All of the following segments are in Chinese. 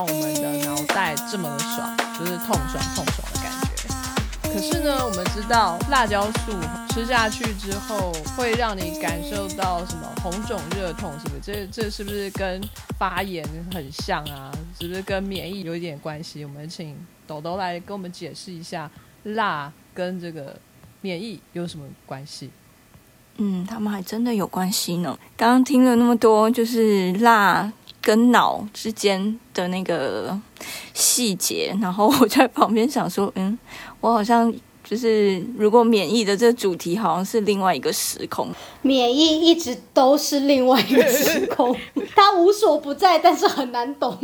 让我们的脑袋这么的爽，就是痛爽痛爽的感觉。可是呢，我们知道辣椒素吃下去之后会让你感受到什么红肿热痛，是不是？这这是不是跟发炎很像啊？是不是跟免疫有一点关系？我们请豆豆来跟我们解释一下，辣跟这个免疫有什么关系？嗯，他们还真的有关系呢。刚刚听了那么多，就是辣跟脑之间的那个细节，然后我在旁边想说，嗯，我好像就是如果免疫的这主题好像是另外一个时空，免疫一直都是另外一个时空，它无所不在，但是很难懂。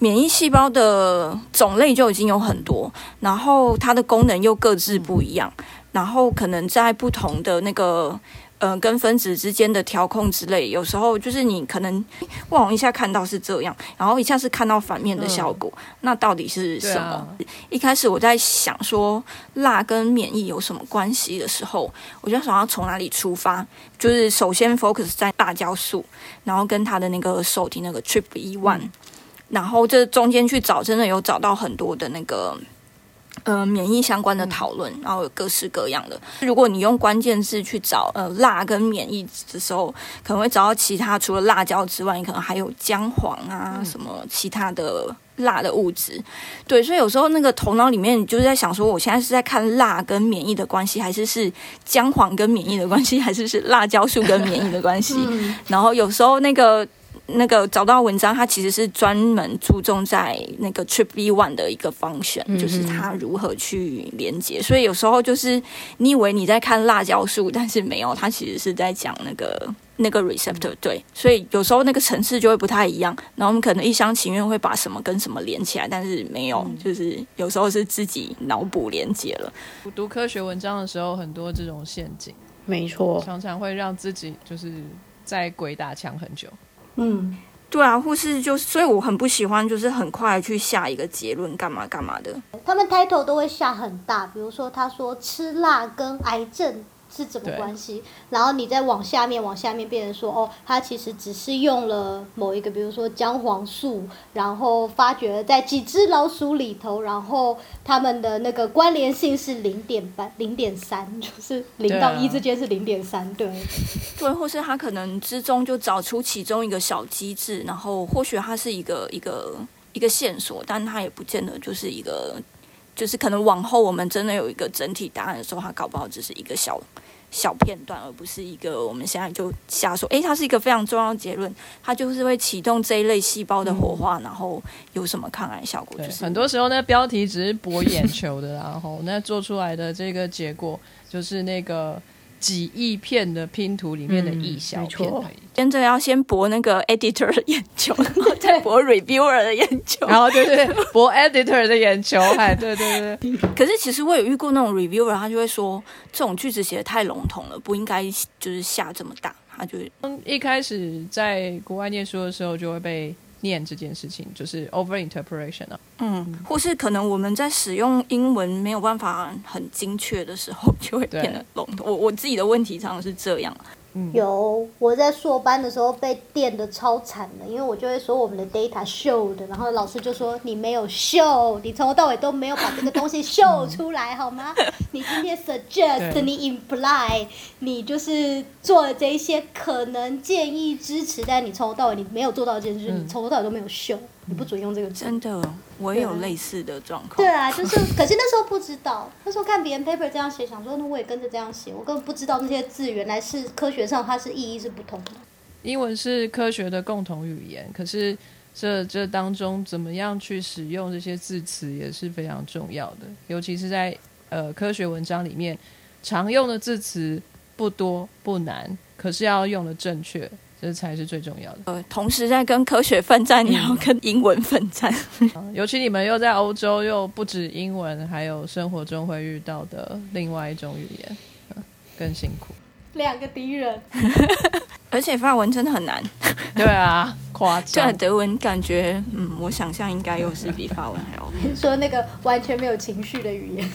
免疫细胞的种类就已经有很多，然后它的功能又各自不一样，然后可能在不同的那个。呃，跟分子之间的调控之类，有时候就是你可能望一下看到是这样，然后一下是看到反面的效果，那到底是什么？一开始我在想说辣跟免疫有什么关系的时候，我就想要从哪里出发，就是首先 focus 在辣椒素，然后跟它的那个受体那个 trip 一 one，然后这中间去找，真的有找到很多的那个。呃，免疫相关的讨论，然后有各式各样的。如果你用关键字去找呃辣跟免疫的时候，可能会找到其他除了辣椒之外，你可能还有姜黄啊什么其他的辣的物质。对，所以有时候那个头脑里面你就是在想说，我现在是在看辣跟免疫的关系，还是是姜黄跟免疫的关系，还是是辣椒素跟免疫的关系？然后有时候那个。那个找到文章，它其实是专门注重在那个 Trip B One 的一个方选，就是它如何去连接。所以有时候就是你以为你在看辣椒树，但是没有，它其实是在讲那个那个 receptor。对，所以有时候那个层次就会不太一样。然后我们可能一厢情愿会把什么跟什么连起来，但是没有，就是有时候是自己脑补连接了。我读科学文章的时候，很多这种陷阱，没错，常常会让自己就是在鬼打墙很久。嗯，对啊，护士就，所以我很不喜欢，就是很快去下一个结论，干嘛干嘛的。他们 title 都会下很大，比如说他说吃辣跟癌症。是怎么关系？然后你再往下面，往下面变成说，哦，他其实只是用了某一个，比如说姜黄素，然后发觉在几只老鼠里头，然后他们的那个关联性是零点八、零点三，就是零到一之间是零点三，对。对，或是他可能之中就找出其中一个小机制，然后或许它是一个一个一个线索，但它也不见得就是一个，就是可能往后我们真的有一个整体答案的时候，它搞不好只是一个小。小片段，而不是一个我们现在就瞎说。诶，它是一个非常重要的结论，它就是会启动这一类细胞的活化，然后有什么抗癌效果？就是很多时候那标题只是博眼球的，然后那做出来的这个结果就是那个。几亿片的拼图里面的一小片而已。真的要先博那个 editor 的眼球，然 后再博 reviewer 的眼球，然后对对博 editor 的眼球，哎，对对对。可是其实我有遇过那种 reviewer，他就会说这种句子写的太笼统了，不应该就是下这么大。他就一开始在国外念书的时候就会被。念这件事情就是 over interpretation 啊，嗯，或是可能我们在使用英文没有办法很精确的时候，就会变得笼统。我我自己的问题常常是这样。有我在硕班的时候被电的超惨的，因为我就会说我们的 data showed，然后老师就说你没有 show，你从头到尾都没有把这个东西 show 出来好吗？你今天 suggest，你 imply，你就是做了这一些可能建议支持，但你从头到尾你没有做到这件事，你从头到尾都没有 show。你不准用这个真的，我也有类似的状况。对啊，就是，可是那时候不知道，那时候看别人 paper 这样写，想说那我也跟着这样写，我根本不知道那些字原来是科学上它是意义是不同的。英文是科学的共同语言，可是这这当中怎么样去使用这些字词也是非常重要的，尤其是在呃科学文章里面，常用的字词不多不难，可是要用的正确。这才是最重要的。呃，同时在跟科学奋战，你要跟英文奋战。尤其你们又在欧洲，又不止英文，还有生活中会遇到的另外一种语言，更辛苦。两个敌人，而且法文真的很难。对啊，夸 张。德文感觉，嗯，我想象应该又是比法文还要。说那个完全没有情绪的语言。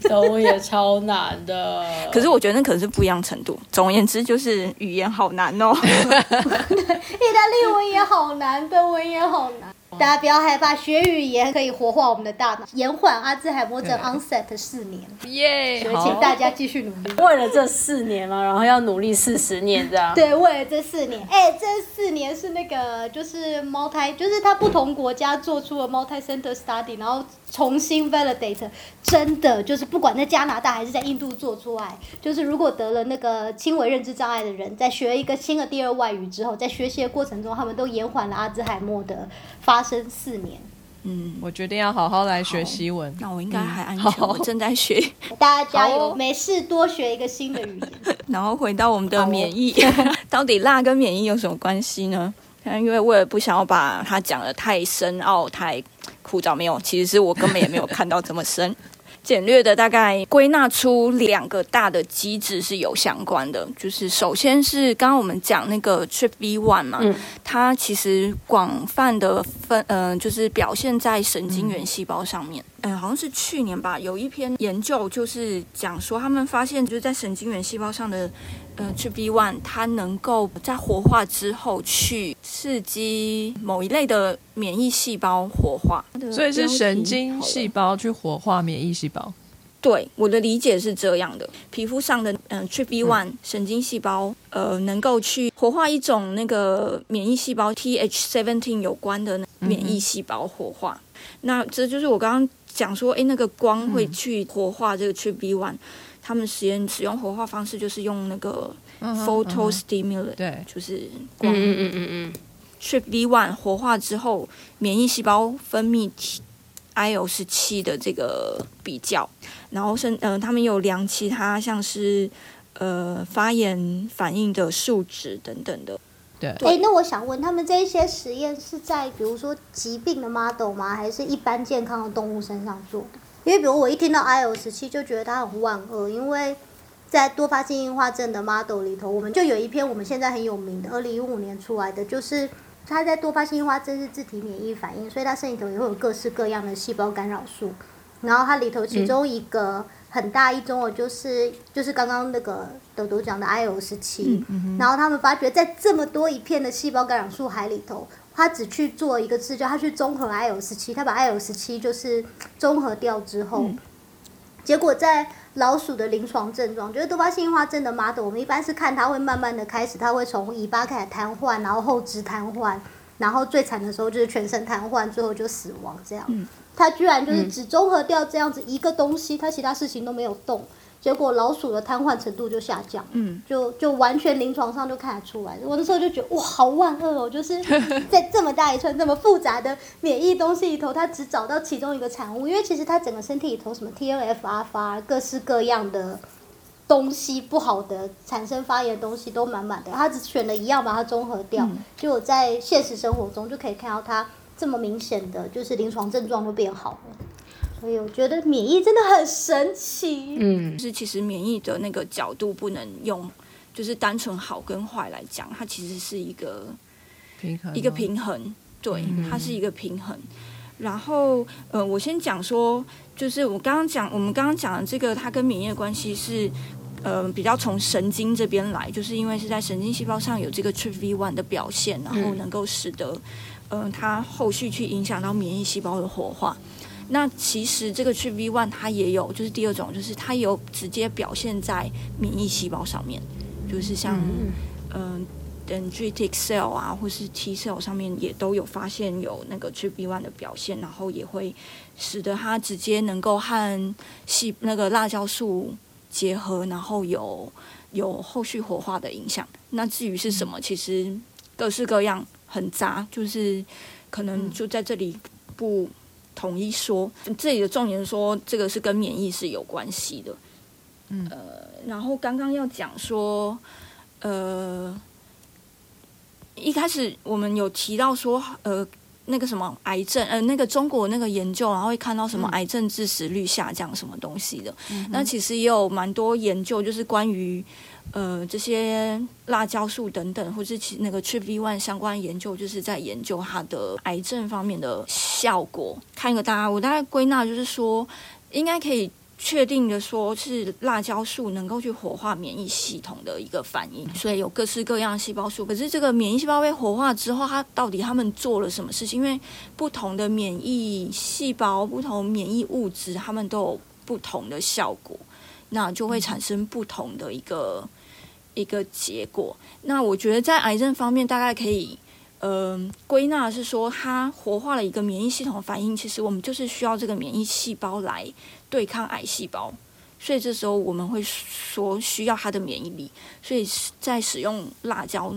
中文也超难的。可是我觉得那可能是不一样程度。总而言之，就是语言好难哦。意大利文也好难，德文也好难。大家不要害怕，学语言可以活化我们的大脑，延缓阿兹海默症 onset 四年，耶、所以好请大家继续努力。为了这四年嘛，然后要努力四十年这样。对，为了这四年，哎、这四年是那个就是 multi，就是他不同国家做出了 multi center study，然后重新 validate，真的就是不管在加拿大还是在印度做出来，就是如果得了那个轻微认知障碍的人，在学一个新的第二外语之后，在学习的过程中，他们都延缓了阿兹海默的发生四年。嗯，我决定要好好来学西文。那我应该还安全，好我正在学。大家加油，哦没事多学一个新的语言。然后回到我们的免疫，到底辣跟免疫有什么关系呢？因为为了不想要把它讲的太深奥、太枯燥，没有，其实是我根本也没有看到这么深。简略的大概归纳出两个大的机制是有相关的，就是首先是刚刚我们讲那个 Trip V one 嘛，嗯它其实广泛的分，嗯、就是表现在神经元细胞上面。嗯、好像是去年吧，有一篇研究就是讲说，他们发现就是在神经元细胞上的呃 TRPV one，它能够在活化之后去刺激某一类的免疫细胞活化，所以是神经细胞去活化免疫细胞。对，我的理解是这样的：皮肤上的嗯 t r p v one 神经细胞，呃，能够去活化一种那个免疫细胞 TH17 有关的免疫细胞活化。那这就是我刚刚讲说，诶，那个光会去活化这个 t r p v one。他们实验使用活化方式就是用那个嗯 photo stimulant，、对，就是光嗯嗯嗯嗯嗯，TRPV one 活化之后，免疫细胞分泌 IL 十七的这个比较，然后是嗯、呃，他们有量其他像是呃发炎反应的数值等等的。对，哎、那我想问，他们这一些实验是在比如说疾病的 model 吗？还是一般健康的动物身上做的？因为比如我一听到 IL 十七就觉得它很万恶，因为在多发性硬化症的 model 里头，我们就有一篇我们现在很有名的，二零一五年出来的，就是它在多发性硬化症是自体免疫反应，所以它身体头也会有各式各样的细胞干扰素，然后它里头其中一个很大一宗的就是就是刚刚那个豆豆讲的 IL 十七，然后他们发觉在这么多一片的细胞干扰素海里头，他只去做一个事，就他去综合 IL 十七，他把 IL 十七就是综合掉之后，结果在老鼠的临床症状，就是多发性硬化症的 model，我们一般是看它会慢慢的开始，它会从尾巴开始瘫痪，然后后肢瘫痪，然后最惨的时候就是全身瘫痪，最后就死亡这样。他居然就是只综合掉这样子一个东西，他其他事情都没有动，结果老鼠的瘫痪程度就下降，嗯，就就完全临床上就看得出来。我那时候就觉得哇，好万恶哦！就是 在这么大一串这么复杂的免疫东西里头，它只找到其中一个产物，因为其实它整个身体里头什么 TNF 阿发各式各样的东西不好的产生发炎的东西都满满的，它只选了一样把它综合掉，结果在现实生活中就可以看到它这么明显的就是临床症状都变好了。所以我觉得免疫真的很神奇。嗯就是其实免疫的那个角度不能用，就是单纯好跟坏来讲，它其实是一个平衡一个平衡，对，它是一个平衡。然后，呃，我先讲说，就是我刚刚讲，我们刚刚讲的这个，它跟免疫的关系是，呃，比较从神经这边来，就是因为是在神经细胞上有这个 TRPV one 的表现，然后能够使得，嗯、它后续去影响到免疫细胞的活化。那其实这个 TRPV one 它也有，就是第二种，就是它有直接表现在免疫细胞上面，就是像嗯、dendritic cell 啊，或是 T cell 上面也都有发现有那个 TRPV one 的表现，然后也会使得它直接能够和细那个辣椒素结合，然后有有后续活化的影响。那至于是什么，其实各式各样很杂，就是可能就在这里不统一说。这里的重点说，这个是跟免疫是有关系的。嗯呃，然后刚刚要讲说，呃，一开始我们有提到说，呃，那个什么癌症，呃，那个中国那个研究，然后会看到什么癌症致死率下降什么东西的。那其实也有蛮多研究，就是关于呃这些辣椒素等等，或是其那个 TRPV one 相关研究，就是在研究它的癌症方面的效果。看一个大家，我大概归纳就是说，应该可以确定的说是辣椒素能够去活化免疫系统的一个反应，所以有各式各样细胞素。可是这个免疫细胞被活化之后，它到底他们做了什么事情？因为不同的免疫细胞、不同免疫物质，它们都有不同的效果，那就会产生不同的一个一个结果。那我觉得在癌症方面，大概可以。呃，归纳是说，它活化了一个免疫系统反应。其实我们就是需要这个免疫细胞来对抗癌细胞，所以这时候我们会说需要它的免疫力。所以在使用辣椒，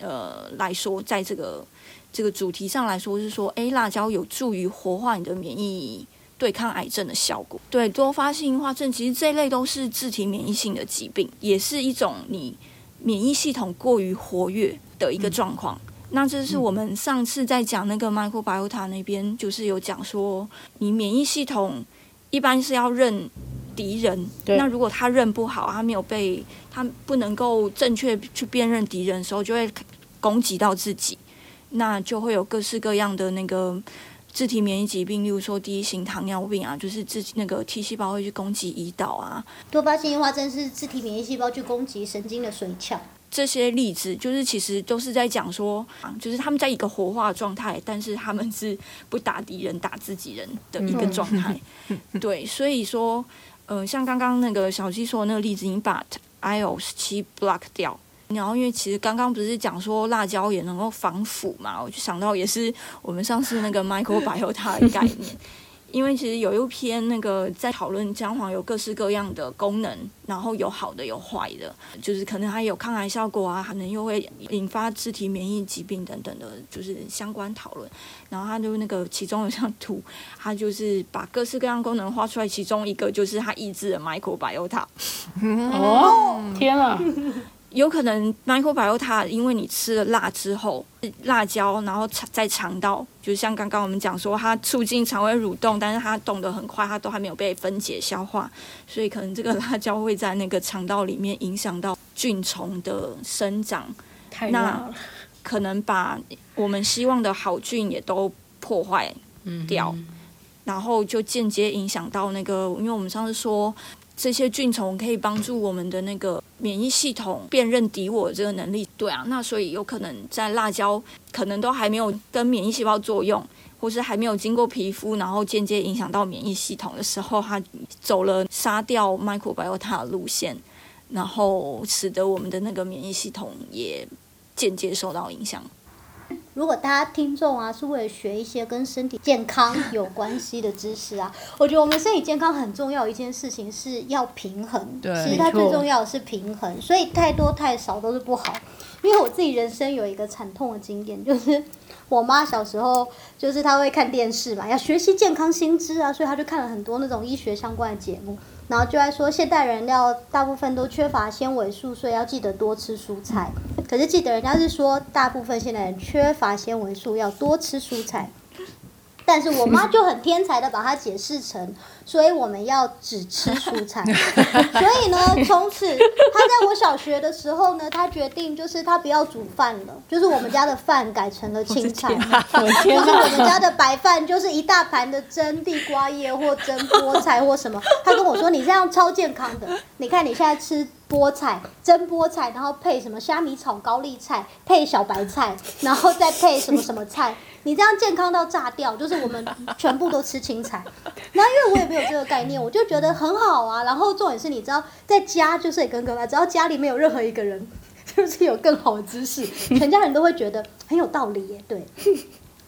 呃来说，在这个这个主题上来说，是说，诶，辣椒有助于活化你的免疫，对抗癌症的效果。对，多发性硬化症其实这一类都是自体免疫性的疾病，也是一种你免疫系统过于活跃的一个状况。那这是我们上次在讲那个 microbiota 那边，就是有讲说，你免疫系统一般是要认敌人。那如果他认不好，他没有被他不能够正确去辨认敌人的时候，就会攻击到自己，那就会有各式各样的那个自体免疫疾病，例如说第一型糖尿病啊，就是自那个 T 细胞会去攻击胰岛啊。多发性硬化症是自体免疫细胞去攻击神经的髓鞘。这些例子就是其实都是在讲说，就是他们在一个活化状态，但是他们是不打敌人打自己人的一个状态。对，所以说，呃，像刚刚那个小七说的那个例子，你把 IL 七 block 掉，然后因为其实刚刚不是讲说辣椒也能够防腐嘛，我就想到也是我们上次那个 Michael Bio 它的概念。因为其实有一篇那个在讨论姜黄有各式各样的功能，然后有好的有坏的，就是可能它有抗癌效果啊，可能又会引发肢体免疫疾病等等的，就是相关讨论。然后它就那个其中有一张图，它就是把各式各样功能画出来，其中一个就是它抑制了 microbiota。哦，天啊！有可能 microbiota 因为你吃了辣之后，辣椒，然后在肠道，就像刚刚我们讲说，它促进肠胃蠕动，但是它动得很快，它都还没有被分解消化，所以可能这个辣椒会在那个肠道里面影响到菌虫的生长，那可能把我们希望的好菌也都破坏掉，然后就间接影响到那个，因为我们上次说。这些菌虫可以帮助我们的那个免疫系统辨认敌我这个能力，对啊，那所以有可能在辣椒可能都还没有跟免疫细胞作用，或是还没有经过皮肤，然后间接影响到免疫系统的时候，它走了杀掉 microbiota 的路线，然后使得我们的那个免疫系统也间接受到影响。如果大家听众啊是为了学一些跟身体健康有关系的知识啊，我觉得我们身体健康很重要一件事情是要平衡。对，其实它最重要的是平衡，所以太多太少都是不好。因为我自己人生有一个惨痛的经验，就是我妈小时候就是她会看电视嘛，要学习健康新知啊，所以她就看了很多那种医学相关的节目。然后就在说，现代人要大部分都缺乏纤维素，所以要记得多吃蔬菜。可是记得人家是说，大部分现代人缺乏纤维素，要多吃蔬菜。但是我妈就很天才的把它解释成，所以我们要只吃蔬菜。所以呢，从此她在我小学的时候呢，她决定就是她不要煮饭了，就是我们家的饭改成了青菜。就是我们家的白饭就是一大盘的蒸地瓜叶或蒸菠菜或什么。她跟我说：“你这样超健康的，你看你现在吃菠菜蒸菠菜，然后配什么虾米炒高丽菜，配小白菜，然后再配什么什么菜。”你这样健康到炸掉，就是我们全部都吃青菜。然后因为我也没有这个概念，我就觉得很好啊。然后重点是，你知道在家就是也更可怕，只要家里没有任何一个人 就是有更好的知识，全家人都会觉得很有道理耶。对，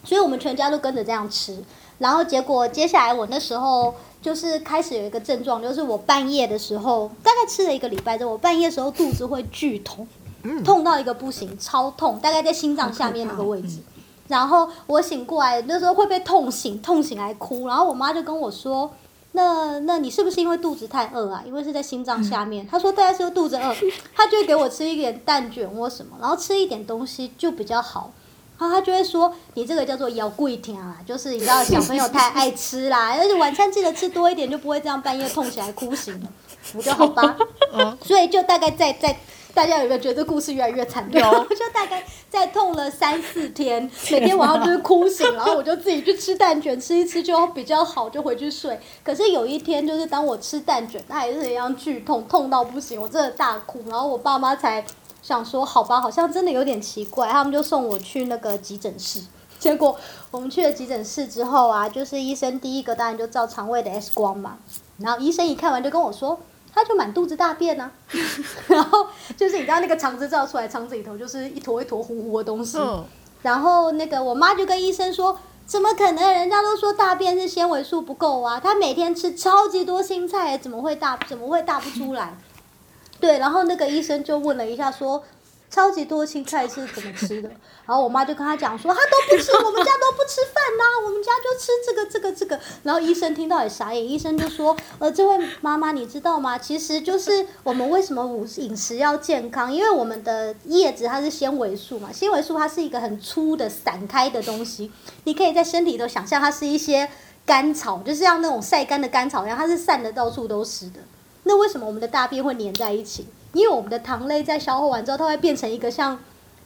所以我们全家都跟着这样吃。然后结果接下来我那时候就是开始有一个症状，就是我半夜的时候，大概吃了一个礼拜之后，我半夜的时候肚子会剧痛，痛到一个不行，超痛，大概在心脏下面那个位置。然后我醒过来那时候会被痛醒，痛醒来哭。然后我妈就跟我说：“那那你是不是因为肚子太饿啊？因为是在心脏下面。”她说大概是肚子饿，她就会给我吃一点蛋卷或什么，然后吃一点东西就比较好。然后她就会说：“你这个叫做腰贵甜啊，就是你知道小朋友太爱吃啦，而且晚餐记得吃多一点，就不会这样半夜痛起来哭醒了。”我就好吧，所以就大概在在大家有没有觉得这故事越来越惨烈？有 我就大概在痛了三四天，每天晚上就是哭醒，然后我就自己去吃蛋卷，吃一吃就比较好，就回去睡。可是有一天，就是当我吃蛋卷，它还是一样剧痛，痛到不行，我真的大哭。然后我爸妈才想说，好吧，好像真的有点奇怪，他们就送我去那个急诊室。结果我们去了急诊室之后啊，就是医生第一个当然就照肠胃的 X 光嘛，然后医生一看完就跟我说，他就满肚子大便啊，然后就是你知道那个肠子照出来，肠子里头就是一坨一坨糊糊的东西，嗯，然后那个我妈就跟医生说，怎么可能？人家都说大便是纤维素不够啊，他每天吃超级多青菜，怎么会大怎么会大不出来？对，然后那个医生就问了一下说。超级多青菜是怎么吃的？然后我妈就跟他讲说，他都不吃，我们家都不吃饭呐、我们家就吃这个这个这个。然后医生听到也傻眼，医生就说，呃，这位妈妈你知道吗？其实就是我们为什么午饮食要健康，因为我们的叶子它是纤维素嘛，纤维素它是一个很粗的散开的东西，你可以在身体里头想象它是一些干草，就是像那种晒干的干草一样，它是散的到处都是的。那为什么我们的大便会粘在一起？因为我们的糖类在消化完之后，它会变成一个像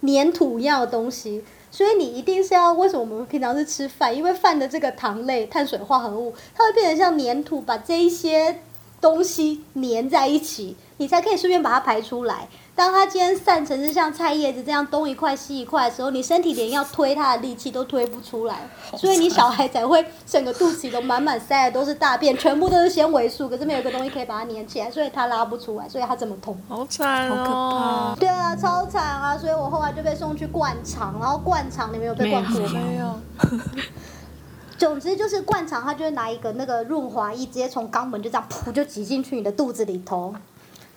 粘土一样的东西，所以你一定是要为什么我们平常是吃饭？因为饭的这个糖类、碳水化合物，它会变成像粘土，把这一些东西粘在一起，你才可以顺便把它排出来。当它今天散成是像菜叶子这样东一块西一块的时候，你身体连要推它的力气都推不出来，所以你小孩才会整个肚脐都满满塞的都是大便，全部都是纤维素，可是没有一个东西可以把它粘起来，所以它拉不出来，所以它这么痛。好惨好可哦怕！对啊，超惨啊！所以我后来就被送去灌肠，然后灌肠你们有被灌过吗？没有，总之就是灌肠，它就会拿一个那个润滑液，直接从肛门就这样噗就挤进去你的肚子里头。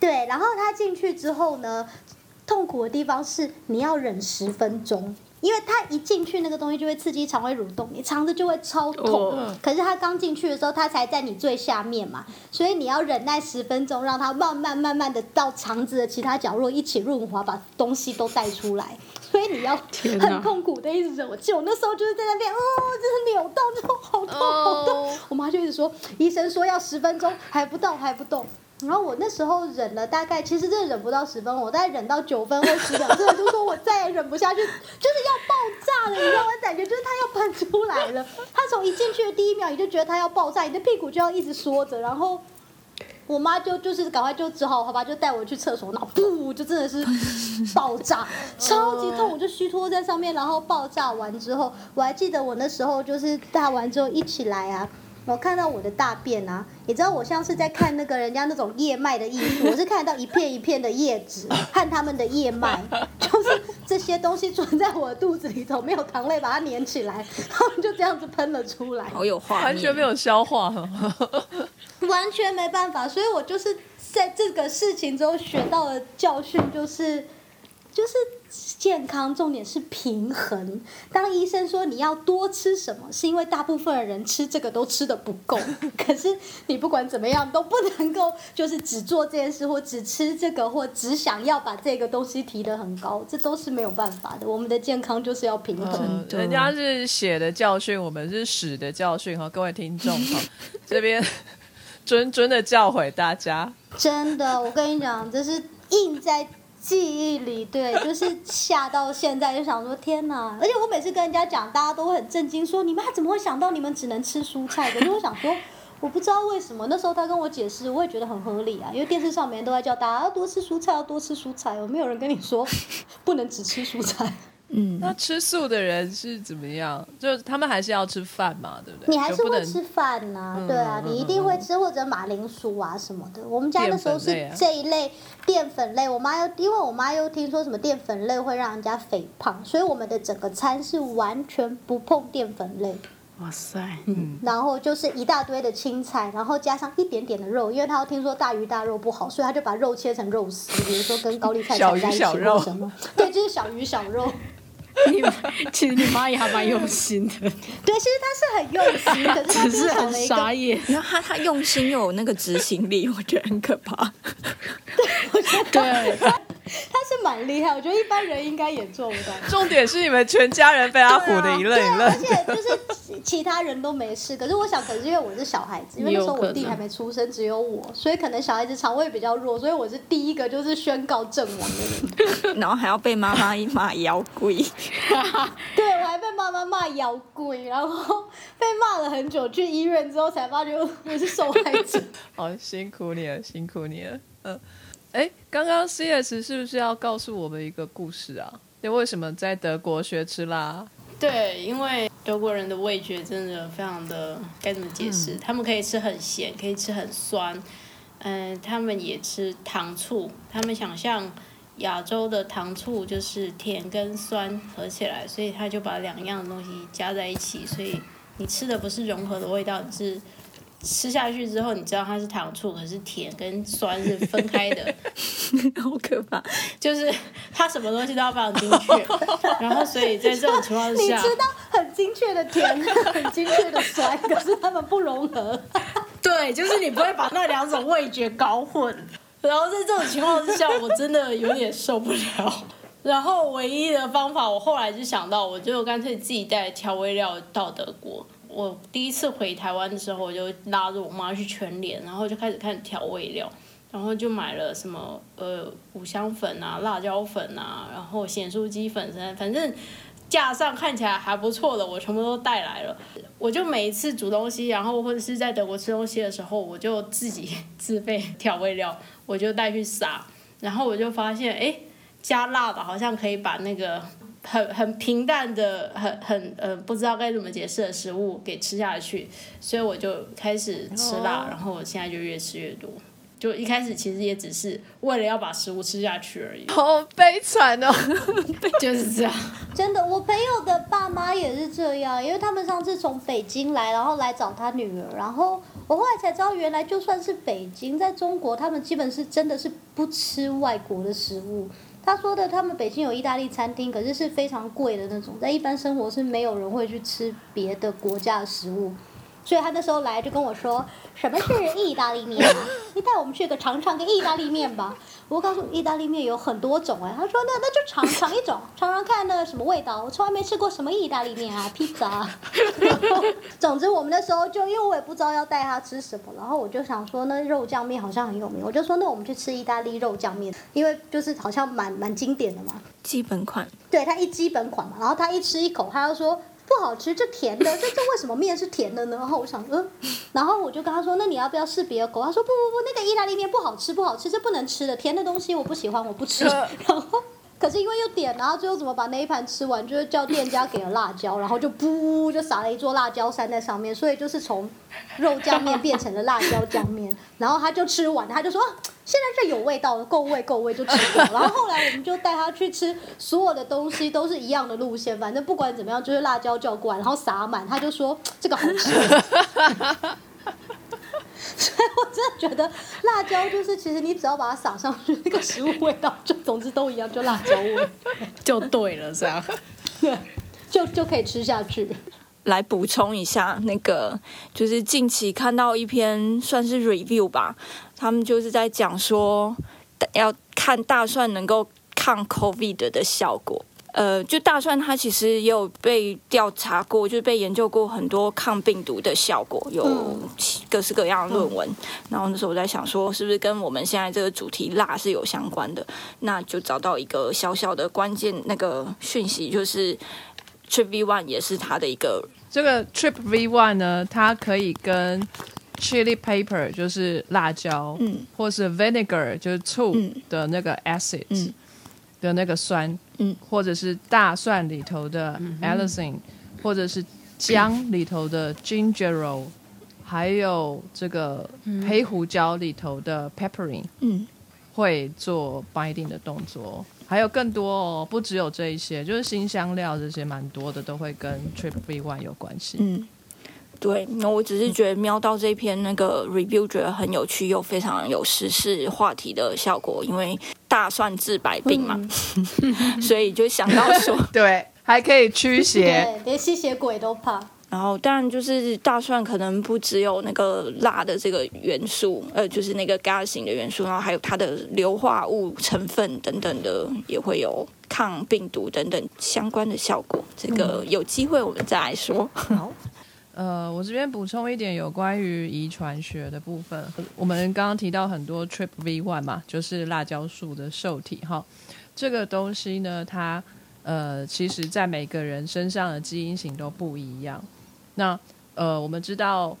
对，然后他进去之后呢，痛苦的地方是你要忍十分钟，因为他一进去那个东西就会刺激肠胃蠕动，你肠子就会超痛。哦可是他刚进去的时候，他才在你最下面嘛，所以你要忍耐十分钟，让它慢慢慢慢的到肠子的其他角落一起润滑，把东西都带出来。所以你要很痛苦的一直忍。我记得我那时候就是在那边，哦，就是扭到，就好痛好痛。哦我妈就一直说，医生说要十分钟，还不到，还不动。然后我那时候忍了大概，其实真的忍不到十分，我大概忍到九分或十秒，真的就说我再也忍不下去，就是要爆炸了，你知道吗？感觉就是它要喷出来了。它从一进去的第一秒，你就觉得它要爆炸，你的屁股就要一直缩着，然后。我妈就就是赶快就只好好吧，就带我去厕所，然后噗就真的是爆炸，超级痛，我就虚脱在上面，然后爆炸完之后，我还记得我那时候就是大完之后一起来啊，我看到我的大便啊，你知道我像是在看那个人家那种叶脉的艺术，我是看得到一片一片的叶子和他们的叶脉，就是这些东西存在我的肚子里头，没有糖类把它粘起来，他们就这样子喷了出来。好有画面，完全没有消化。完全没办法，所以我就是在这个事情之后学到的教训就是，就是健康重点是平衡。当医生说你要多吃什么，是因为大部分的人吃这个都吃的不够，可是你不管怎么样都不能够就是只做这件事，或只吃这个，或只想要把这个东西提得很高，这都是没有办法的。我们的健康就是要平衡。嗯，人家是血的教训，我们是屎的教训哈，各位听众哈，这边 谆谆的教诲大家。真的，我跟你讲，这是印在记忆里，对，就是吓到现在就想说天哪！而且我每次跟人家讲，大家都会很震惊，说你们怎么会想到你们只能吃蔬菜？可是我想说。我不知道为什么，那时候他跟我解释，我也觉得很合理啊，因为电视上每天都在叫大家要多吃蔬菜，要多吃蔬菜，有没有人跟你说不能只吃蔬菜？嗯，那吃素的人是怎么样？就是他们还是要吃饭嘛，对不对？你还是会吃饭呐、嗯对啊，嗯你一定会吃或者马铃薯啊什么的。我们家那时候是这一类淀粉类，我妈又因为我妈又听说什么淀粉类会让人家肥胖，所以我们的整个餐是完全不碰淀粉类，哇塞，嗯。然后就是一大堆的青菜，然后加上一点点的肉，因为她又听说大鱼大肉不好，所以她就把肉切成肉丝，比如说跟高丽菜炒在一起或什么，对，就是小鱼小肉。你其实你妈也还蛮用心的，对，其实她是很用心，可是她 只是很傻眼。然后她她用心又有那个执行力，我觉得很可怕。对，他是蛮厉害，我觉得一般人应该也做不到。重点是你们全家人被他唬的一愣一而。且就是其其他人都没事，可是我想，可能是因为我是小孩子，因为那时候我弟还没出生，只有我，所以可能小孩子肠胃比较弱，所以我是第一个就是宣告阵亡的人。然后还要被妈妈骂妖怪。对我还被妈妈骂妖怪，然后被骂了很久，去医院之后才发觉我是受害者。好，辛苦你了，辛苦你了。嗯，哎，刚刚 CS 是不是要告诉我们一个故事啊？你为什么在德国学吃辣？对，因为德国人的味觉真的非常的该怎么解释？他们可以吃很咸，可以吃很酸，嗯、他们也吃糖醋，他们想象亚洲的糖醋就是甜跟酸合起来，所以他就把两样东西加在一起，所以你吃的不是融合的味道，你是吃下去之后你知道它是糖醋，可是甜跟酸是分开的。好可怕！就是它什么东西都要放进去，然后所以在这种情况你下，知道很精确的甜，很精确的酸，可是它们不融合。对，就是你不会把那两种味觉搞混。然后在这种情况之下，我真的有点受不了。然后唯一的方法，我后来就想到，我就干脆自己带调味料到德国。我第一次回台湾的时候，我就拉着我妈去全联，然后就开始看调味料，然后就买了什么呃五香粉啊、辣椒粉啊，然后咸酥鸡粉，反正架上看起来还不错的，我全部都带来了。我就每一次煮东西，然后或者是在德国吃东西的时候，我就自己 自备调味料，我就带去撒，然后我就发现，哎，加辣的好像可以把那个很很平淡的、很很呃不知道该怎么解释的食物给吃下去，所以我就开始吃辣，然后我现在就越吃越多。就一开始其实也只是为了要把食物吃下去而已，好悲惨哦！就是这样。真的，我朋友的爸妈也是这样，因为他们上次从北京来，然后来找他女儿，然后我后来才知道，原来就算是北京，在中国，他们基本是真的是不吃外国的食物。他说的，他们北京有意大利餐厅，可是是非常贵的那种，在一般生活是没有人会去吃别的国家的食物。所以他那时候来就跟我说，什么是意大利面啊？你带我们去个尝尝个意大利面吧。我告诉你，意大利面有很多种哎。他说那那就尝尝一种，尝尝看那什么味道。我从来没吃过什么意大利面啊，披萨啊。总之我们那时候就因为我也不知道要带他吃什么，然后我就想说那肉酱面好像很有名，我就说那我们去吃意大利肉酱面，因为就是好像蛮蛮经典的嘛。基本款，对他一基本款嘛，然后他一吃一口，他就说不好吃，这甜的，这这为什么面是甜的呢？然后我想，嗯，然后我就跟他说，那你要不要试别的口？他说不不不，那个意大利面不好吃，不好吃，这不能吃的，甜的东西我不喜欢，我不吃。然后。可是因为又点，然后最后怎么把那一盘吃完？就是叫店家给了辣椒，然后就噗就撒了一座辣椒山在上面，所以就是从肉酱面变成了辣椒酱面。然后他就吃完，他就说、现在这有味道了，够味够味就吃。然后后来我们就带他去吃，所有的东西都是一样的路线，反正不管怎么样就是辣椒叫过来，然后撒满，他就说这个好吃。所以我真的觉得辣椒就是，其实你只要把它撒上去，那个食物味道就总之都一样，就辣椒味，就对了，这样。对，就就可以吃下去。来补充一下，那个就是近期看到一篇算是 review 吧，他们就是在讲说要看大蒜能够抗 COVID 的效果。呃，就大蒜它其实也有被调查过，就是被研究过很多抗病毒的效果，有嗯各式各样的论文。然后那时候我在想说，是不是跟我们现在这个主题辣是有相关的？那就找到一个小小的关键那个讯息，就是 Trip V One 也是它的一个这个 Trip V One 呢，它可以跟 chili pepper 就是辣椒，嗯或是 vinegar 就是醋嗯的那个 acid、嗯的那个酸，嗯或者是大蒜里头的 allicin，、或者是姜里头的 ginger，还有这个黑胡椒里头的 pepperin，嗯会做 binding 的动作。还有更多哦，不只有这一些，就是新香料这些蛮多的，都会跟 Trip V One 有关系。嗯，对。那我只是觉得瞄到这篇那个 review，觉得很有趣，又非常有时事话题的效果，因为大蒜治百病嘛，所以就想到说，对，还可以驱邪。对，连吸血鬼都怕。然后当然就是大蒜可能不只有那个辣的这个元素，呃，就是那个 gas 型的元素，然后还有它的硫化物成分等等的，也会有抗病毒等等相关的效果。这个有机会我们再来说。好，呃，我这边补充一点有关于遗传学的部分。我们刚刚提到很多 Trip V one 嘛，就是辣椒素的受体哈。这个东西呢，它呃，其实在每个人身上的基因型都不一样。那呃，我们知道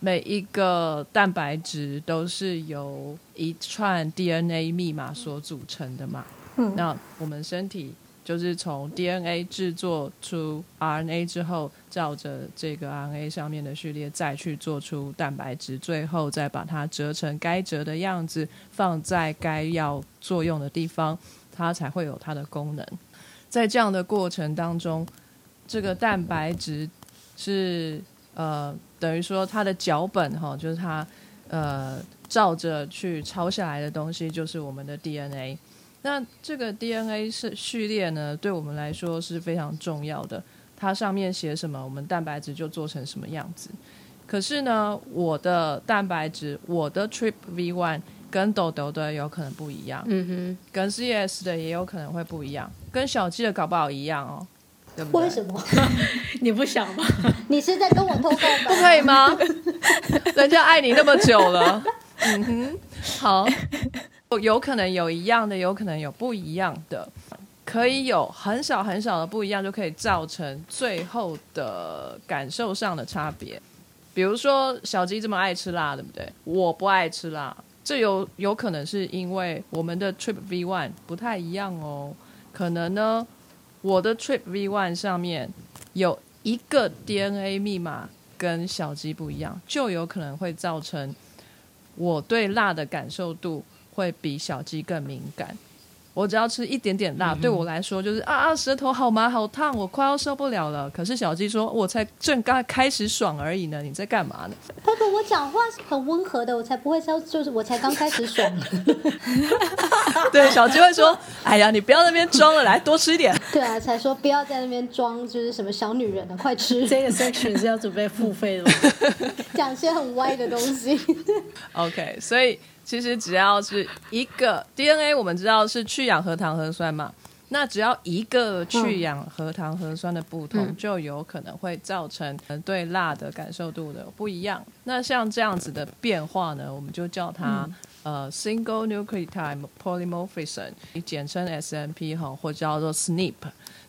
每一个蛋白质都是由一串 DNA 密码所组成的嘛。嗯。那我们身体就是从 DNA 制作出 RNA 之后，照着这个 RNA 上面的序列再去做出蛋白质，最后再把它折成该折的样子，放在该要作用的地方，它才会有它的功能。在这样的过程当中，这个蛋白质。是呃，等于说它的脚本哈，就是它呃照着去抄下来的东西，就是我们的 DNA。那这个 DNA 是序列呢，对我们来说是非常重要的。它上面写什么，我们蛋白质就做成什么样子。可是呢，我的蛋白质，我的 Trip V One 跟豆豆的有可能不一样，嗯哼，跟 CS 的也有可能会不一样，跟小鸡的搞不好一样哦。为什么？你不想吗？你是在跟我偷告白？不可以吗？人家爱你那么久了，嗯哼，好，有可能有一样的，有可能有不一样的，可以有很少很少的不一样，就可以造成最后的感受上的差别。比如说小鸡这么爱吃辣，对不对？我不爱吃辣，这有有可能是因为我们的 Trip V One 不太一样哦，可能呢。我的 Trip V One 上面有一个 DNA 密码跟小鸡不一样，就有可能会造成我对辣的感受度会比小鸡更敏感。我只要吃一点点辣，对我来说就是啊啊，舌头好麻好烫，我快要受不了了。可是小鸡说，我才正刚开始爽而已呢，你在干嘛呢？他跟我讲话是很温和的，我才不会说，就是我才刚开始爽。对，小鸡会说，哎呀，你不要那边装了，来多吃一点。对啊，才说不要在那边装，就是什么小女人呢，快吃。这个 section 是要准备付费的吗？讲些很歪的东西。OK，所以。其实只要是一个 DNA，我们知道是去氧核糖核酸嘛，那只要一个去氧核糖核酸的不同，就有可能会造成对辣的感受度的不一样。那像这样子的变化呢，我们就叫它呃 single nucleotide polymorphism，简称 SNP 哈，或叫做 SNP。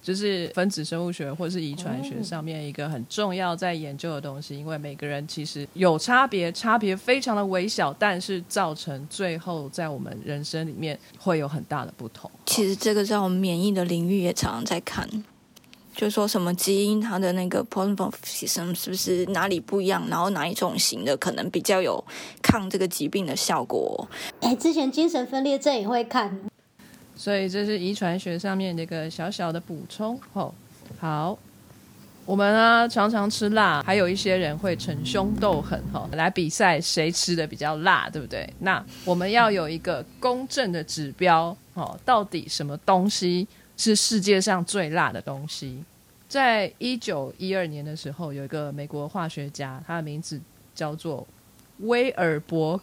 就是分子生物学或者是遗传学上面一个很重要在研究的东西，因为每个人其实有差别，差别非常的微小，但是造成最后在我们人生里面会有很大的不同。其实这个在我们免疫的领域也常常在看，就说什么基因它的那个 polymorphism 是不是哪里不一样，然后哪一种型的可能比较有抗这个疾病的效果。哎，之前精神分裂症也会看。所以这是遗传学上面的一个小小的补充。哦，好，我们呢常常吃辣，还有一些人会逞凶斗狠，哈，来比赛谁吃的比较辣，对不对？那我们要有一个公正的指标，哦，到底什么东西是世界上最辣的东西？在一九一二年的时候，有一个美国化学家，他的名字叫做威尔伯。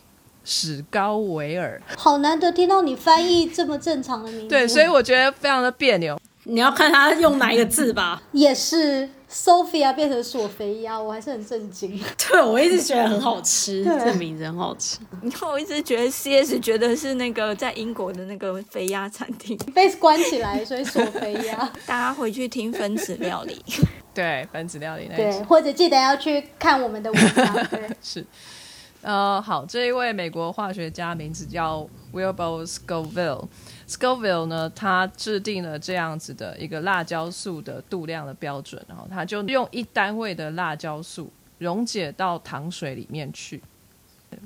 史高维尔，好难得听到你翻译这么正常的名字。对，所以我觉得非常的别扭。你要看他用哪一个字吧。也是，Sophia 变成索菲亚，我还是很震惊。对，我一直觉得很好吃，这名字很好吃。然后我一直觉得 CS 觉得是那个在英国的那个肥鸭餐厅被关起来，所以索菲亚。大家回去听分子料理。对，分子料理那对，或者记得要去看我们的文章。对，是。呃，好，这一位美国化学家名字叫 Wilbur Scoville。Scoville 呢，他制定了这样子的一个辣椒素的度量的标准，然后他就用一单位的辣椒素溶解到糖水里面去，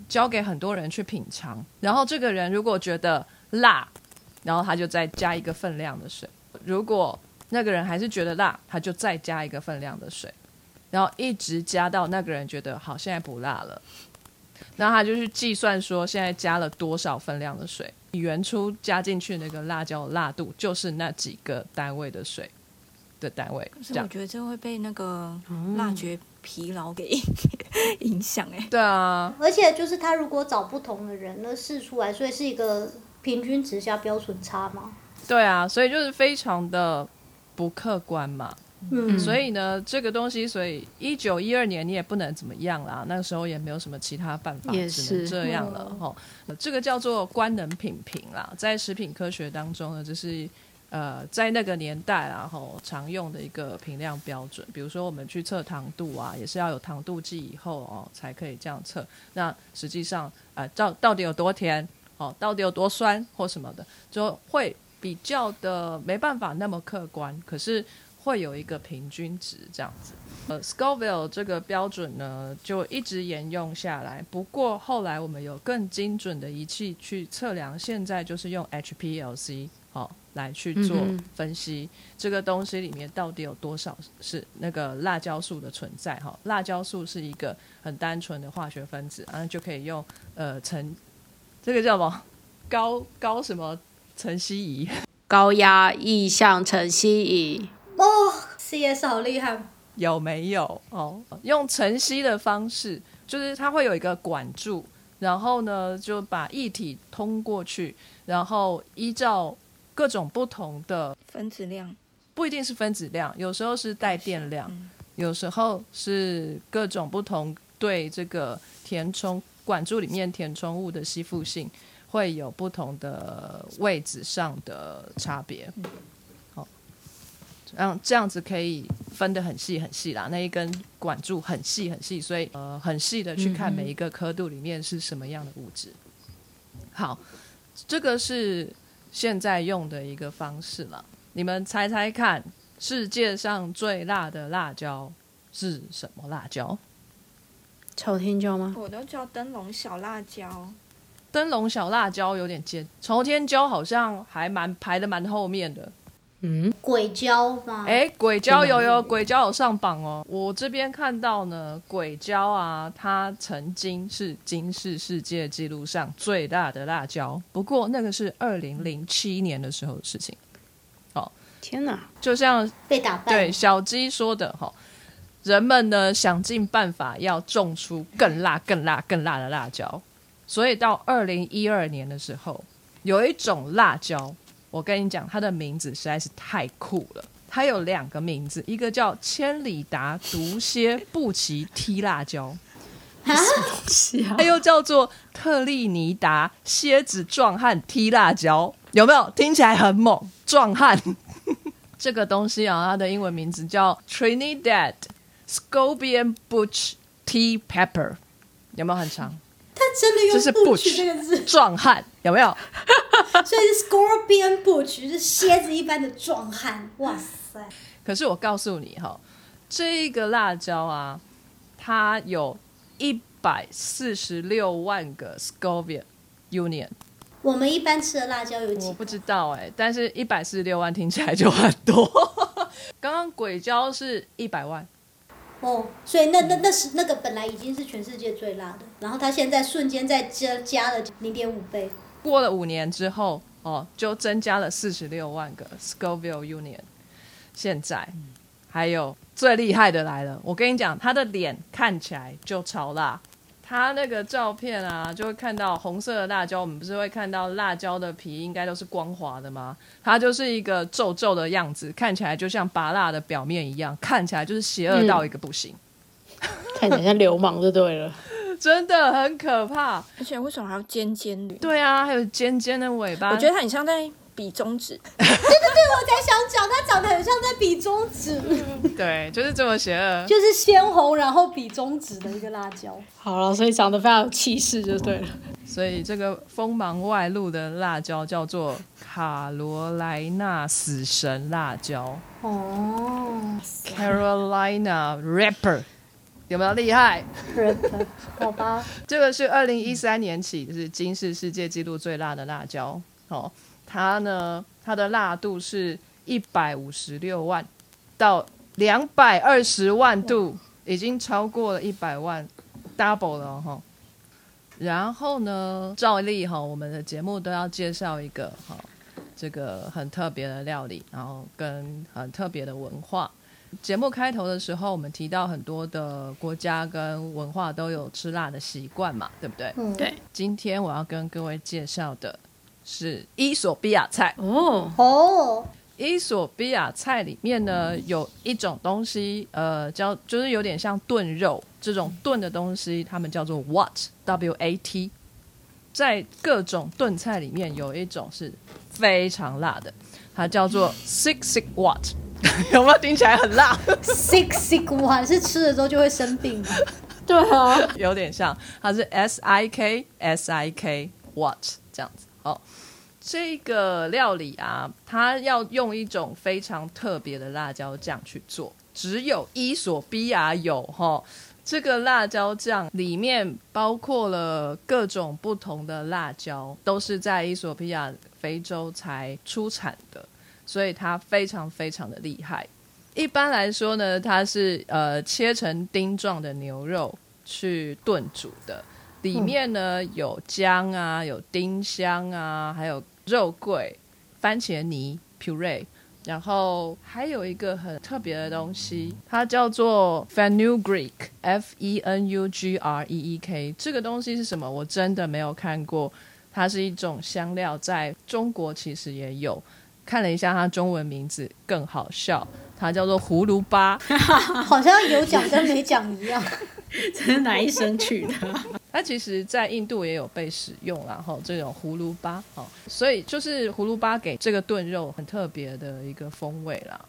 交给很多人去品尝。然后这个人如果觉得辣，然后他就再加一个分量的水；如果那个人还是觉得辣，他就再加一个分量的水，然后一直加到那个人觉得好，现在不辣了。然后他就去计算说，现在加了多少分量的水，原初加进去那个辣椒辣度就是那几个单位的水的单位。可是我觉得这会被那个辣觉疲劳给影响哎。对啊，而且就是他如果找不同的人，那试出来，所以是一个平均值加标准差嘛。对啊，所以就是非常的不客观嘛。嗯，所以呢，这个东西，所以一九一二年你也不能怎么样啦，那个时候也没有什么其他办法，也只能这样了哈、这个叫做官能品评啦，在食品科学当中呢，这是呃在那个年代啊，吼常用的一个评量标准。比如说我们去测糖度啊，也是要有糖度计以后哦才可以这样测。那实际上呃到到底有多甜哦，到底有多酸或什么的，就会比较的没办法那么客观，可是。会有一个平均值这样子。呃，Scoville 这个标准呢，就一直沿用下来。不过后来我们有更精准的仪器去测量，现在就是用 HPLC 好、来去做分析、这个东西里面到底有多少是那个辣椒素的存在哈、辣椒素是一个很单纯的化学分子，然后就可以用呃层这个叫什么高高什么层析仪。高压意向晨曦仪，，CS 好厉害，有没有哦？用晨曦的方式，就是它会有一个管柱，然后呢就把液体通过去，然后依照各种不同的，分子量，不一定是分子量，有时候是带电量，有时候是各种不同对这个填充管柱里面填充物的吸附性会有不同的位置上的差别。好，让这样子可以分得很细很细啦。那一根管柱很细很细，所以呃很细的去看每一个刻度里面是什么样的物质。好，这个是现在用的一个方式了。你们猜猜看，世界上最辣的辣椒是什么辣椒？朝天椒吗？我都叫灯笼小辣椒。灯笼小辣椒有点尖，朝天椒好像还蛮排的蛮后面的。嗯，鬼椒吗？哎，鬼椒有有，鬼椒有上榜哦。我这边看到呢，鬼椒啊，它曾经是金氏世界纪录上最大的辣椒，不过那个是二零零七年的时候的事情。哦天哪！就像被打败。对小鸡说的哈，人们呢想尽办法要种出更辣、更辣、更辣的辣椒，所以到二零一二年的时候，有一种辣椒，我跟你讲，它的名字实在是太酷了。它有两个名字，一个叫千里达毒蝎布奇踢辣椒，是啊它又叫做特立尼达蝎子壮汉踢辣椒，有没有？听起来很猛，壮汉。这个东西啊，它的英文名字叫 Trinidad Scorpion Butch Tea Pepper，有没有很长？他真的用 butch 这个字，壮汉有没有？所以是 scorpion butch，是蝎子一般的壮汉。哇塞！可是我告诉你哈，这个辣椒啊，它有一百四十六万个 Scoville Union。我们一般吃的辣椒有我几？不知道哎、但是一百四十六万听起来就很多。刚刚鬼椒是一百万，哦，所以那那那是那个本来已经是全世界最辣的，然后它现在瞬间再加加了零点五倍。过了五年之后，哦，就增加了四十六万个 Scoville Union。现在还有最厉害的来了，我跟你讲，他的脸看起来就超辣。他那个照片啊，就会看到红色的辣椒，我们不是会看到辣椒的皮应该都是光滑的吗？它就是一个皱皱的样子，看起来就像拔辣的表面一样，看起来就是邪恶到一个不行，看起来像流氓就对了。真的很可怕。而且为什么还要尖尖的？对啊，还有尖尖的尾巴，我觉得它很像在比中指。我才想讲，他长得很像在比中指，对，就是这么邪恶。就是鲜红然后比中指的一个辣椒。好了，所以长得非常有气势就对了。所以这个锋芒外露的辣椒叫做卡罗莱纳死神辣椒哦 （Carolina Reaper），有没有厉害好吧，这个是二零一三年起就是金氏世界纪录最辣的辣椒哦。它呢，它的辣度是一百五十六万到两百二十万度，已经超过了一百万，double 了哈、然后呢，照例哈，我们的节目都要介绍一个哈，这个很特别的料理，然后跟很特别的文化。节目开头的时候，我们提到很多的国家跟文化都有吃辣的习惯嘛，对不对？嗯，对，今天我要跟各位介绍的是伊索比亚菜。哦，哦，伊索比亚菜里面呢，有一种东西，呃，叫就是有点像炖肉这种炖的东西，他们叫做 what，w a t。在各种炖菜里面，有一种是非常辣的，它叫做 six six what 有没有听起来很辣？sick sick one 是吃了之后就会生病的。对啊，有点像，它是 S I K S I K what 这样子。哦，这个料理啊，它要用一种非常特别的辣椒酱去做，只有伊索比亚有哈。这个辣椒酱里面包括了各种不同的辣椒，都是在伊索比亚非洲才出产的，所以它非常非常的厉害。一般来说呢，它是呃切成丁状的牛肉去炖煮的，里面呢有姜啊，有丁香啊，还有肉桂、番茄泥 puree，然后还有一个很特别的东西，它叫做 fenugreek，f e n u g r e e k。这个东西是什么？我真的没有看过。它是一种香料，在中国其实也有。看了一下它中文名字，更好笑，它叫做葫芦巴。好像有讲跟没讲一样。这是哪一生取的？它其实，在印度也有被使用，然后这种葫芦巴哦，所以就是葫芦巴给这个炖肉很特别的一个风味啦。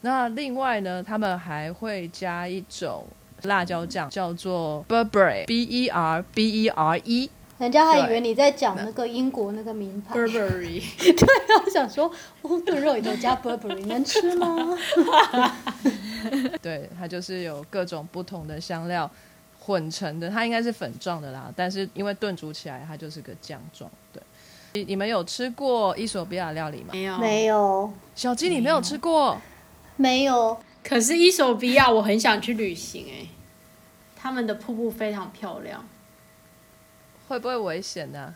那另外呢，他们还会加一种辣椒酱，叫做 Burberry，B E R B E R E。人家还以为你在讲那个英国那个名牌，Burberry，我想说，哦，炖肉里头加 Burberry 能吃吗？对，它就是有各种不同的香料混成的，它应该是粉状的啦，但是因为炖煮起来，它就是个酱状。对，你你们有吃过伊索比亚料理吗？没有没有，小鸡，你没有吃过？没有。可是伊索比亚我很想去旅行哎、他们的瀑布非常漂亮。会不会危险呢、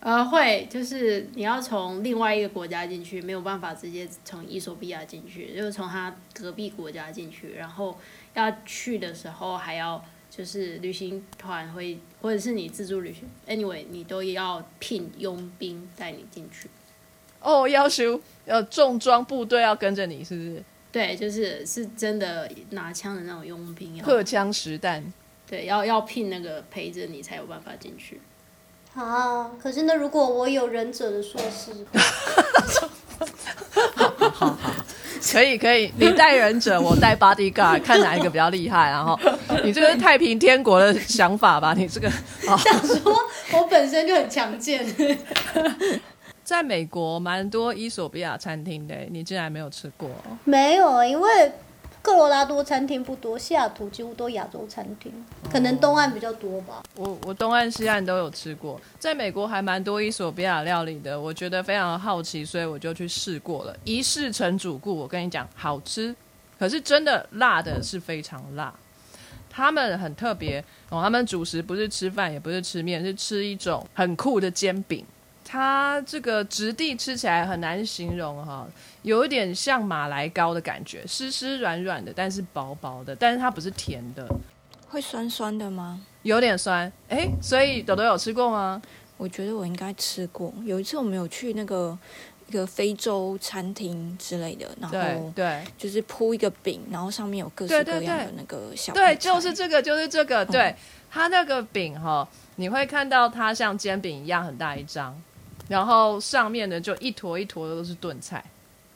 呃，会，就是你要从另外一个国家进去，没有办法直接从伊索比亚进去，就是从他隔壁国家进去，然后要去的时候还要就是旅行团会或者是你自助旅行，anyway 你都要聘佣兵带你进去。哦，要求要重装部队要跟着你，是不是？对，就是是真的拿枪的那种佣兵要荷枪实弹。对，要要聘那个陪着你才有办法进去。啊，可是那，如果我有忍者的硕士，可以可以，你带忍者，我带 bodyguard，看哪一个比较厉害。然后 你这个是太平天国的想法吧？你这个哦，想说我本身就很强健。在美国蛮多伊索比亚餐厅的，你竟然没有吃过？没有，因为科罗拉多餐厅不多，西雅图几乎都亚洲餐厅，可能东岸比较多吧。我我东岸西岸都有吃过，在美国还蛮多伊索比亚料理的，我觉得非常好奇，所以我就去试过了，一试成主顾。我跟你讲，好吃，可是真的辣的是非常辣。他们很特别哦，他们主食不是吃饭，也不是吃面，是吃一种很酷的煎饼。它这个质地吃起来很难形容哈，有一点像马来糕的感觉，湿湿软软的，但是薄薄的，但是它不是甜的，会酸酸的吗？有点酸。诶，所以豆豆有吃过吗？我觉得我应该吃过。有一次我们有去那个一个非洲餐厅之类的，然后对就是铺一个饼，然后上面有各式各样的那个小对，就是这个，就是这个。对，它那个饼哈，你会看到它像煎饼一样很大一张，然后上面呢就一坨一坨的都是炖菜，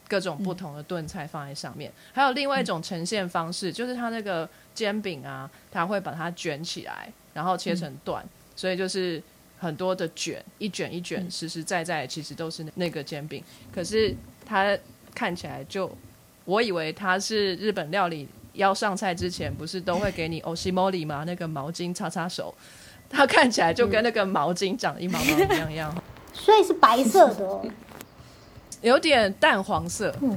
各种不同的炖菜放在上面。还有另外一种呈现方式，就是它那个煎饼啊，它会把它卷起来，然后切成段，所以就是很多的卷，一卷一卷，实实在在其实都是那个煎饼，可是它看起来就，我以为它是日本料理。要上菜之前，不是都会给你 o s h i m o r i 吗？那个毛巾擦擦手，它看起来就跟那个毛巾长得一毛毛一样一样，所以是白色的哦。有点淡黄色，嗯，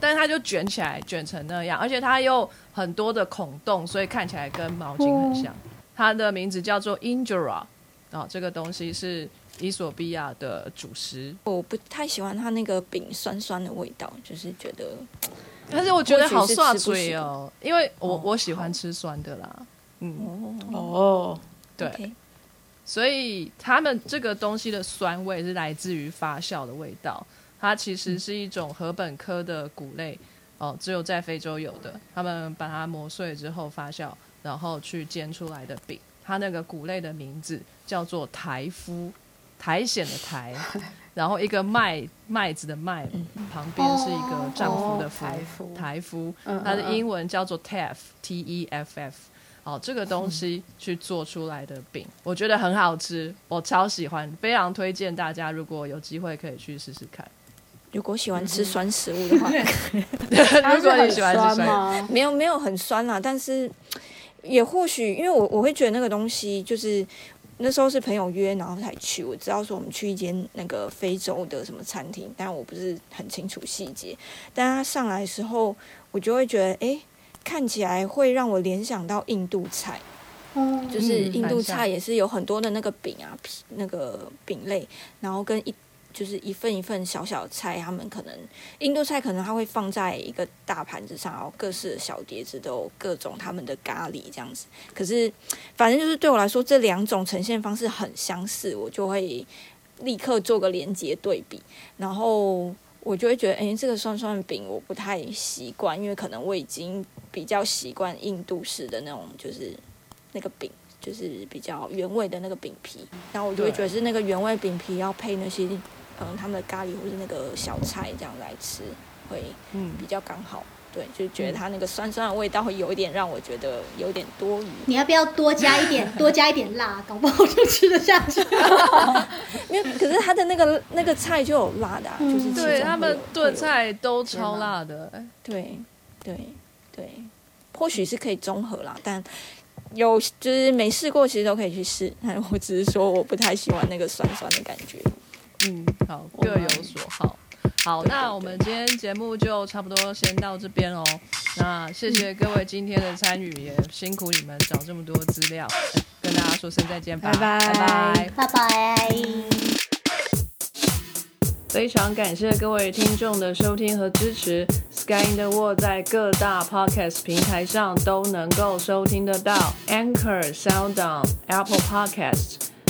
但是它就卷起来，卷成那样，而且它又很多的孔洞，所以看起来跟毛巾很像。它的名字叫做 injera，哦，这个东西是伊索比亚的主食。我不太喜欢它那个饼酸酸的味道，就是觉得但是我觉得好或许是刷吃不习嘴哦，因为我哦我喜欢吃酸的啦，嗯，哦，对所以他们这个东西的酸味是来自于发酵的味道，它其实是一种禾本科的谷类，哦，只有在非洲有的。他们把它磨碎之后发酵，然后去煎出来的饼，它那个谷类的名字叫做苔夫，苔藓的苔，然后一个麦麦子的麦，旁边是一个丈夫的夫哦台夫，台夫，嗯它的英文叫做 teff，t e f f。哦，这个东西去做出来的饼，我觉得很好吃，我超喜欢，非常推荐大家，如果有机会可以去试试看。如果喜欢吃酸食物的话，如果你喜欢吃酸？没有没有很酸啦，但是也或许因为我我会觉得那个东西就是那时候是朋友约，然后才去。我知道说我们去一间那个非洲的什么餐厅，但我不是很清楚细节。但他上来的时候，我就会觉得，诶，看起来会让我联想到印度菜。嗯就是嗯印度菜也是有很多的那个饼啊，皮那个饼类，然后跟一就是一份一份小小的菜，他们可能印度菜可能它会放在一个大盘子上，然后各式的小碟子都有各种他们的咖喱这样子。可是反正就是对我来说，这两种呈现方式很相似，我就会立刻做个连接对比，然后。我就会觉得，哎、这个酸酸饼我不太习惯，因为可能我已经比较习惯印度式的那种，就是那个饼，就是比较原味的那个饼皮，然后我就会觉得是那个原味饼皮要配那些嗯他们的咖喱或是那个小菜这样来吃，会嗯，比较刚好。对，就觉得它那个酸酸的味道会有一点让我觉得有点多余，你要不要多加一点，多加一点辣，搞不好就吃得下去。因为可是它的那个那个菜就有辣的、啊，嗯就是对他们炖菜都超辣的，对对对，或许是可以综合啦，但有就是没试过，其实都可以去试。我只是说我不太喜欢那个酸酸的感觉。嗯，好，各有所好。好，那我们今天节目就差不多先到这边哦。那谢谢各位今天的参与，也辛苦你们找这么多资料，跟大家说声再见吧，拜拜拜拜。拜拜。非常感谢各位听众的收听和支持。Sky in the World 在各大 podcast 平台上都能够收听得到，Anchor、SoundOn、Apple Podcast